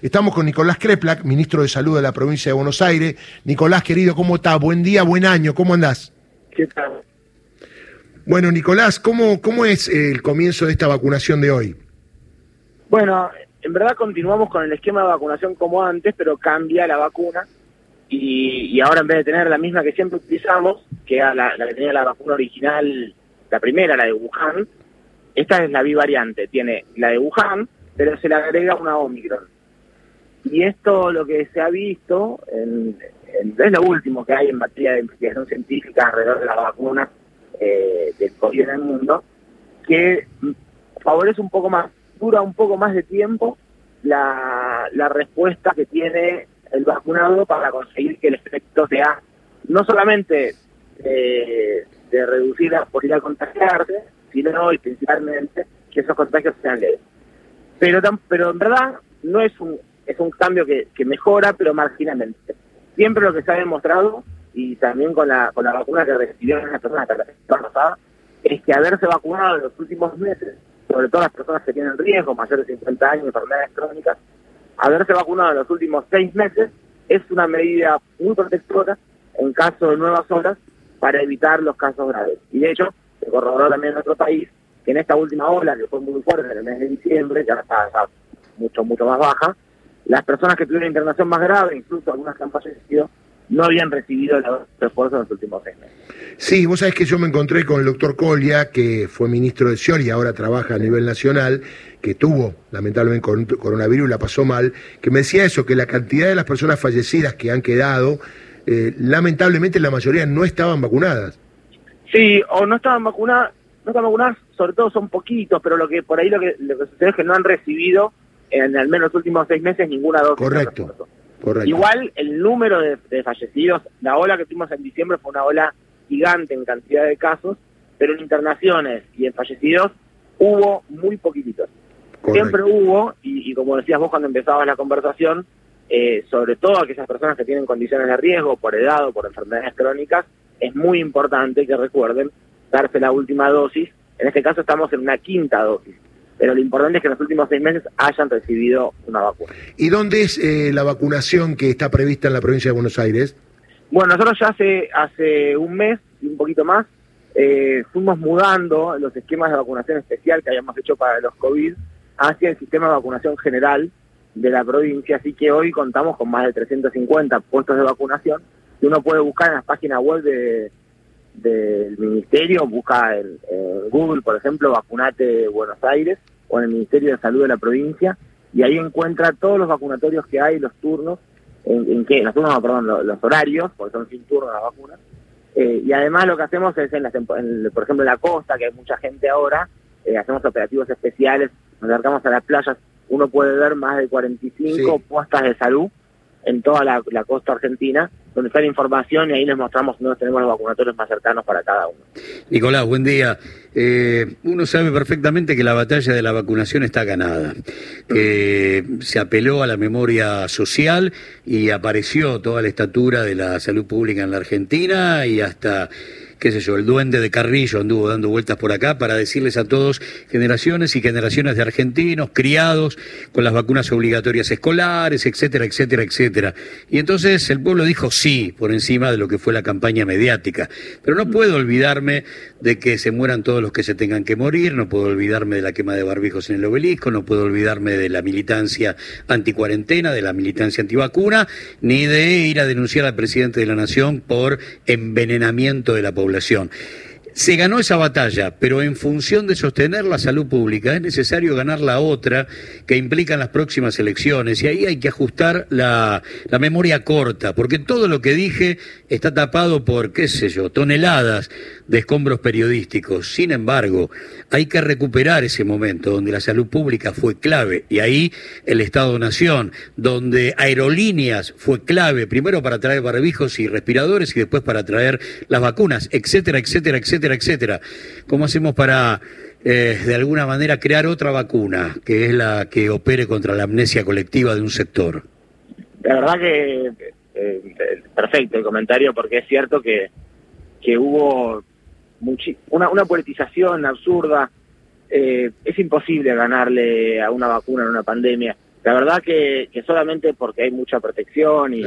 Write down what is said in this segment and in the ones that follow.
Estamos con Nicolás Kreplak, ministro de Salud de la provincia de Buenos Aires. Nicolás, querido, ¿cómo está? Buen día, buen año, ¿cómo andás? ¿Qué tal? Bueno, Nicolás, ¿cómo, cómo es el comienzo de esta vacunación de hoy? Bueno, en verdad continuamos con el esquema de vacunación como antes, pero cambia la vacuna y, ahora en vez de tener la misma que siempre utilizamos, que era la, la que tenía la vacuna original, la primera, la de Wuhan, esta es la bivariante, tiene la de Wuhan, pero se le agrega una Omicron y esto lo que se ha visto, en, es lo último que hay en materia de investigación científica alrededor de la vacuna eh, del en el mundo, que favorece un poco más, dura un poco más de tiempo la, la respuesta que tiene el vacunado para conseguir que el efecto sea no solamente eh, de reducir la posibilidad de contagiarse, sino y principalmente que esos contagios sean leves. Pero, pero en verdad no es un es un cambio que, que mejora, pero marginalmente. Siempre lo que se ha demostrado, y también con la, con la vacuna que recibieron las personas la pasada, es que haberse vacunado en los últimos meses, sobre todo las personas que tienen riesgo, mayores de 50 años, enfermedades crónicas, haberse vacunado en los últimos seis meses es una medida muy protectora en caso de nuevas olas para evitar los casos graves. Y de hecho, se corroboró también en nuestro país que en esta última ola, que fue muy fuerte en el mes de diciembre, ya está mucho, mucho más baja, las personas que tuvieron internación más grave, incluso algunas que han fallecido, no habían recibido el refuerzo en los últimos seis meses. Sí, vos sabés que yo me encontré con el doctor Colia, que fue ministro de SIOR y ahora trabaja a nivel nacional, que tuvo lamentablemente coronavirus y la pasó mal, que me decía eso, que la cantidad de las personas fallecidas que han quedado, eh, lamentablemente la mayoría no estaban vacunadas. Sí, o no estaban vacunadas, no estaban vacunadas, sobre todo son poquitos, pero lo que por ahí lo que, lo que sucede es que no han recibido en al menos los últimos seis meses ninguna dosis. Correcto. Correcto. Igual el número de, fallecidos, la ola que tuvimos en diciembre fue una ola gigante en cantidad de casos, pero en internaciones y en fallecidos hubo muy poquititos. Siempre hubo, y, como decías vos cuando empezabas la conversación, eh, sobre todo aquellas personas que tienen condiciones de riesgo por edad o por enfermedades crónicas, es muy importante que recuerden darse la última dosis. En este caso estamos en una quinta dosis pero lo importante es que en los últimos seis meses hayan recibido una vacuna. ¿Y dónde es eh, la vacunación que está prevista en la provincia de Buenos Aires? Bueno, nosotros ya hace, hace un mes y un poquito más eh, fuimos mudando los esquemas de vacunación especial que habíamos hecho para los COVID hacia el sistema de vacunación general de la provincia, así que hoy contamos con más de 350 puestos de vacunación que uno puede buscar en las páginas web de, del ministerio, busca en, Google, por ejemplo, Vacunate Buenos Aires o en el Ministerio de Salud de la provincia y ahí encuentra todos los vacunatorios que hay, los turnos, en, en que, los turnos, perdón, los, horarios, porque son sin turno las vacunas. Eh, y además lo que hacemos es, en, las, por ejemplo, en la costa, que hay mucha gente ahora, eh, hacemos operativos especiales, nos acercamos a las playas, uno puede ver más de 45 puestas de salud en toda la, costa argentina, donde está la información y ahí les mostramos dónde tenemos los vacunatorios más cercanos para cada uno. Nicolás, buen día. Eh, uno sabe perfectamente que la batalla de la vacunación está ganada, que se apeló a la memoria social y apareció toda la estatura de la salud pública en la Argentina y hasta qué sé yo, el duende de Carrillo anduvo dando vueltas por acá para decirles a todos, generaciones y generaciones de argentinos criados con las vacunas obligatorias escolares, etcétera, etcétera, etcétera. Y entonces el pueblo dijo sí por encima de lo que fue la campaña mediática. Pero no puedo olvidarme de que se mueran todos los que se tengan que morir, no puedo olvidarme de la quema de barbijos en el obelisco, no puedo olvidarme de la militancia anticuarentena, de la militancia antivacuna, ni de ir a denunciar al presidente de la Nación por envenenamiento de la población población se ganó esa batalla, pero en función de sostener la salud pública es necesario ganar la otra que implican las próximas elecciones y ahí hay que ajustar la, la, memoria corta, porque todo lo que dije está tapado por, qué sé yo, toneladas de escombros periodísticos. Sin embargo, hay que recuperar ese momento donde la salud pública fue clave y ahí el Estado-Nación, donde aerolíneas fue clave, primero para traer barbijos y respiradores y después para traer las vacunas, etcétera, etcétera, etcétera, etcétera. ¿Cómo hacemos para eh, de alguna manera crear otra vacuna que es la que opere contra la amnesia colectiva de un sector? La verdad que eh, perfecto el comentario porque es cierto que, que hubo una, una politización absurda. Eh, es imposible ganarle a una vacuna en una pandemia. La verdad que, que solamente porque hay mucha protección y,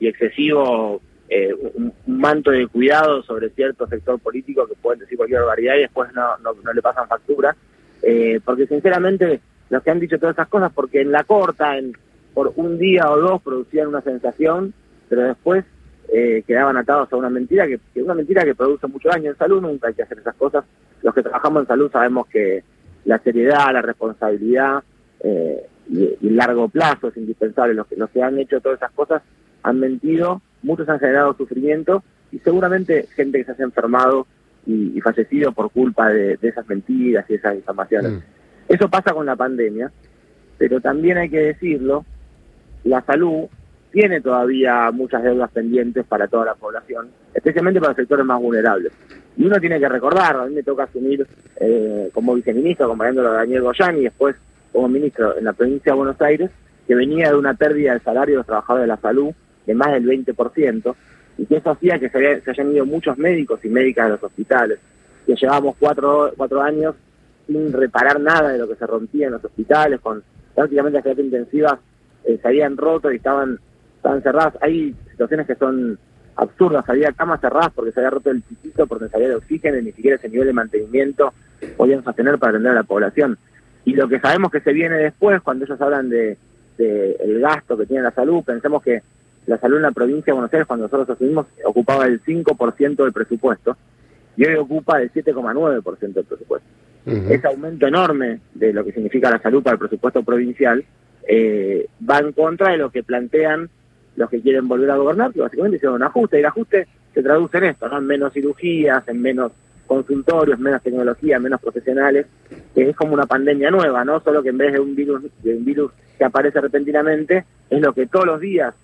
y excesivo eh, un, manto de cuidado sobre cierto sector político que pueden decir cualquier barbaridad y después no, no, le pasan factura. Eh, porque sinceramente los que han dicho todas esas cosas, porque en la corta, en, por un día o dos producían una sensación, pero después eh, quedaban atados a una mentira que, una mentira que produce mucho daño en salud, nunca hay que hacer esas cosas. Los que trabajamos en salud sabemos que la seriedad, la responsabilidad eh, y, el largo plazo es indispensable. Los que, los que han hecho todas esas cosas han mentido, muchos han generado sufrimiento y seguramente gente que se ha enfermado y, fallecido por culpa de, esas mentiras y esas informaciones. Mm. Eso pasa con la pandemia, pero también hay que decirlo, la salud tiene todavía muchas deudas pendientes para toda la población, especialmente para los sectores más vulnerables. Y uno tiene que recordar, a mí me toca asumir eh, como viceministro, acompañándolo a Daniel Goyán y después como ministro en la provincia de Buenos Aires, que venía de una pérdida de salario de los trabajadores de la salud de más del 20%, y que eso hacía que se, hayan ido muchos médicos y médicas de los hospitales, que llevábamos cuatro, cuatro años sin reparar nada de lo que se rompía en los hospitales, con prácticamente las terapias intensivas eh, se habían roto y estaban, estaban cerradas. Hay situaciones que son absurdas, había camas cerradas porque se había roto el pisito, porque se había de oxígeno y ni siquiera ese nivel de mantenimiento podían sostener para atender a la población. Y lo que sabemos que se viene después, cuando ellos hablan de, el gasto que tiene la salud, pensemos que la salud en la provincia de Buenos Aires, cuando nosotros asumimos, ocupaba el 5% del presupuesto y hoy ocupa el 7,9% del presupuesto. Ese aumento enorme de lo que significa la salud para el presupuesto provincial eh, va en contra de lo que plantean los que quieren volver a gobernar, que básicamente hicieron un ajuste, y el ajuste se traduce en esto, ¿no? en menos cirugías, en menos consultorios, menos tecnología, menos profesionales, que es como una pandemia nueva, ¿no? Solo que en vez de un virus, de un virus que aparece repentinamente, es lo que todos los días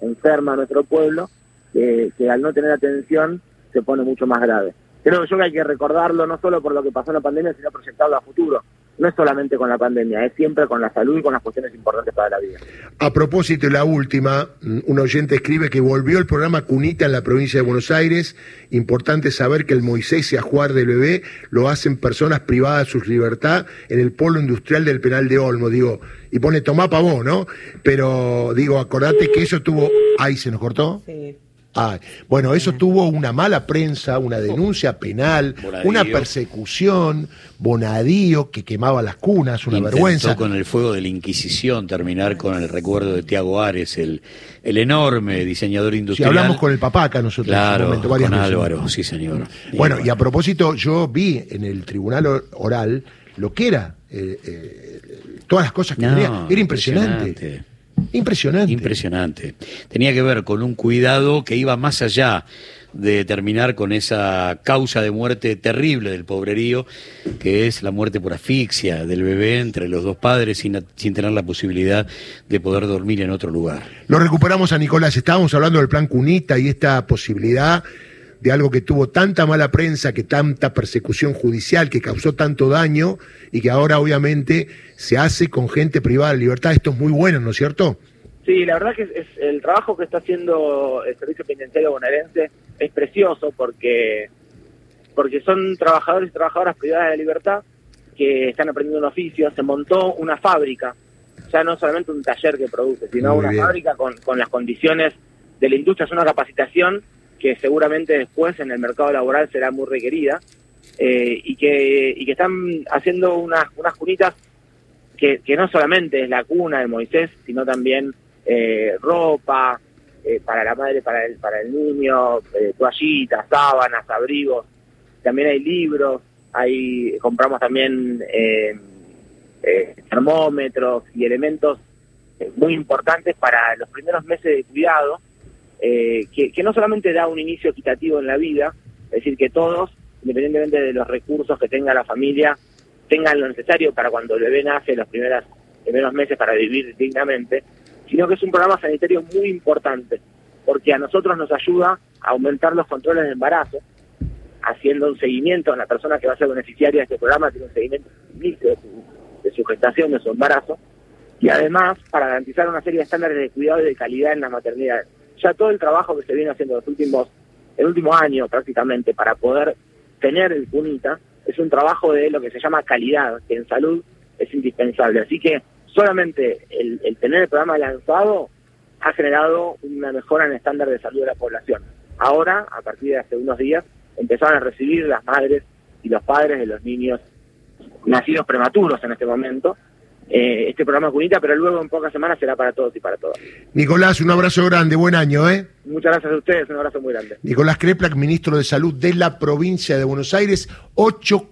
enferma a nuestro pueblo, que al no tener atención se pone mucho más grave. Creo yo que hay que recordarlo no solo por lo que pasó en la pandemia, sino proyectarlo a futuro. No es solamente con la pandemia, es siempre con la salud y con las cuestiones importantes para la vida. A propósito, la última, un oyente escribe que volvió el programa Cunita en la provincia de Buenos Aires. Importante saber que el Moisés y Ajuar del bebé lo hacen personas privadas de su libertad en el polo industrial del penal de Olmo. Digo, y pone tomá pa' vos, ¿no? Pero digo, acordate que eso tuvo. Ahí se nos cortó. Sí. Ah, bueno, eso tuvo una mala prensa, una denuncia penal, una persecución, Bonadío que quemaba las cunas, una Intentó vergüenza. con el fuego de la Inquisición terminar con el recuerdo de Tiago Ares, el, el enorme diseñador industrial. Si hablamos con el papá acá nosotros claro, en momento, con Álvaro, sí señor. Bueno, y a propósito, yo vi en el tribunal oral lo que era, eh, eh, todas las cosas que tenía, era impresionante. Impresionante. Impresionante. Tenía que ver con un cuidado que iba más allá de terminar con esa causa de muerte terrible del pobrerío, que es la muerte por asfixia del bebé entre los dos padres sin, sin tener la posibilidad de poder dormir en otro lugar. Lo recuperamos a Nicolás. Estábamos hablando del plan Cunita y esta posibilidad de algo que tuvo tanta mala prensa, que tanta persecución judicial, que causó tanto daño y que ahora obviamente se hace con gente privada de libertad. Esto es muy bueno, ¿no es cierto? Sí, la verdad que es, el trabajo que está haciendo el Servicio Penitenciario bonaerense es precioso porque, porque son trabajadores y trabajadoras privadas de libertad que están aprendiendo un oficio. Se montó una fábrica, ya no solamente un taller que produce, sino una fábrica con, con las condiciones de la industria, es una capacitación que seguramente después en el mercado laboral será muy requerida, eh, y, que, y que están haciendo unas, unas cunitas que, que no solamente es la cuna de Moisés, sino también eh, ropa eh, para la madre, para el, para el niño, toallitas, sábanas, abrigos, también hay libros, hay compramos también termómetros y elementos muy importantes para los primeros meses de cuidado eh, que, no solamente da un inicio equitativo en la vida, es decir, que todos, independientemente de los recursos que tenga la familia, tengan lo necesario para cuando el bebé nace los primeros, primeros meses para vivir dignamente, sino que es un programa sanitario muy importante, porque a nosotros nos ayuda a aumentar los controles de embarazo, haciendo un seguimiento a la persona que va a ser beneficiaria de este programa, tiene un seguimiento de su, de su gestación, de su embarazo, y además para garantizar una serie de estándares de cuidado y de calidad en las maternidades ya todo el trabajo que se viene haciendo los últimos, el último año prácticamente para poder tener el CUNITA es un trabajo de lo que se llama calidad, que en salud es indispensable. Así que solamente el, el tener el programa lanzado ha generado una mejora en el estándar de salud de la población. Ahora, a partir de hace unos días, empezaron a recibir las madres y los padres de los niños nacidos prematuros en este momento, eh, este programa Cunita, pero luego en pocas semanas será para todos y para todas. Nicolás, un abrazo grande, buen año, ¿eh? Muchas gracias a ustedes, un abrazo muy grande. Nicolás Kreplak, ministro de Salud de la provincia de Buenos Aires, 8